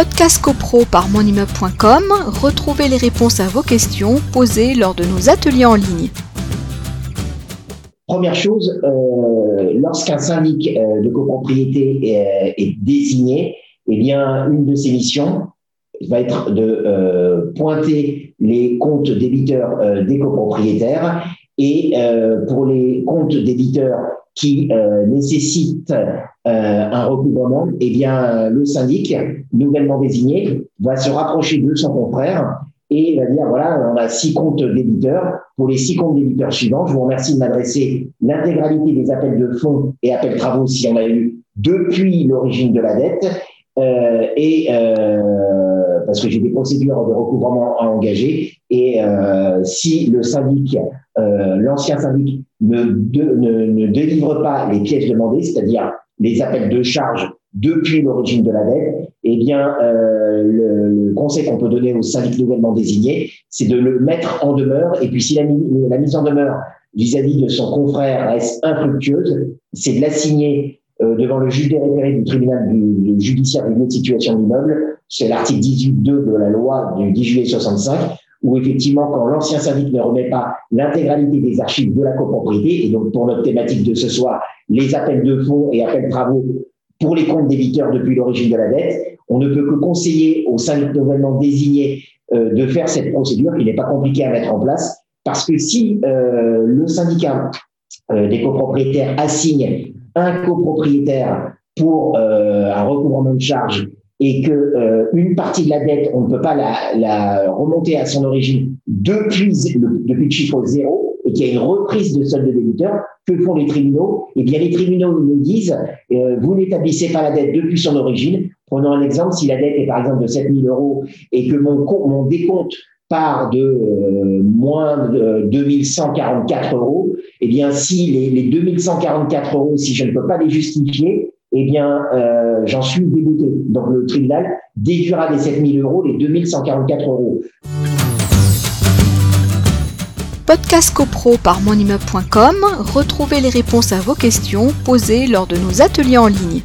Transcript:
Podcast CoPro par monimmeuble.com, retrouvez les réponses à vos questions posées lors de nos ateliers en ligne. Première chose, euh, lorsqu'un syndic euh, de copropriété est, est, désigné, eh bien, une de ses missions va être de euh, pointer les comptes débiteurs des copropriétaires et pour les comptes débiteurs qui nécessitent un recouvrement, eh bien, le syndic nouvellement désigné va se rapprocher de son confrère et va dire voilà, on a six comptes débiteurs. Pour les six comptes débiteurs suivants, je vous remercie de m'adresser l'intégralité des appels de fonds et appels travaux si on a eu depuis l'origine de la dette. Euh, et euh, parce que j'ai des procédures de recouvrement à engager. Et euh, si le syndic, euh, l'ancien syndic, ne, ne, ne délivre pas les pièces demandées, c'est-à-dire les appels de charges depuis l'origine de la dette, eh bien, euh, le, conseil qu'on peut donner au syndic nouvellement désigné, c'est de le mettre en demeure. Et puis, si la, mise en demeure vis-à-vis de son confrère reste infructueuse, c'est de l'assigner devant le juge référés du tribunal du, judiciaire du lieu de situation de l'immeuble. C'est l'article 18.2 de la loi du 10 juillet 65 où effectivement, quand l'ancien syndic ne remet pas l'intégralité des archives de la copropriété, et donc pour notre thématique de ce soir, les appels de fonds et appels de travaux pour les comptes débiteurs depuis l'origine de la dette, on ne peut que conseiller au syndic nouvellement désigné euh, de faire cette procédure. Il n'est pas compliqué à mettre en place parce que si euh, le syndicat euh, des copropriétaires assigne un copropriétaire pour euh, un recouvrement de charges et que euh, une partie de la dette, on ne peut pas la, remonter à son origine depuis le, depuis le chiffre zéro et qu'il y a une reprise de solde de débiteur, que font les tribunaux? Eh bien, les tribunaux nous disent, euh, vous n'établissez pas la dette depuis son origine. Prenons un exemple, si la dette est par exemple de 7 000 euros et que mon décompte part de euh, moins de 2144 euros, eh bien, si les, les 2144 euros, si je ne peux pas les justifier, eh bien, euh, j'en suis dégoûté. Donc, le tribunal déduira des 7 000 euros les 2144 euros. Podcast CoPro par monimmeuble.com, retrouvez les réponses à vos questions posées lors de nos ateliers en ligne.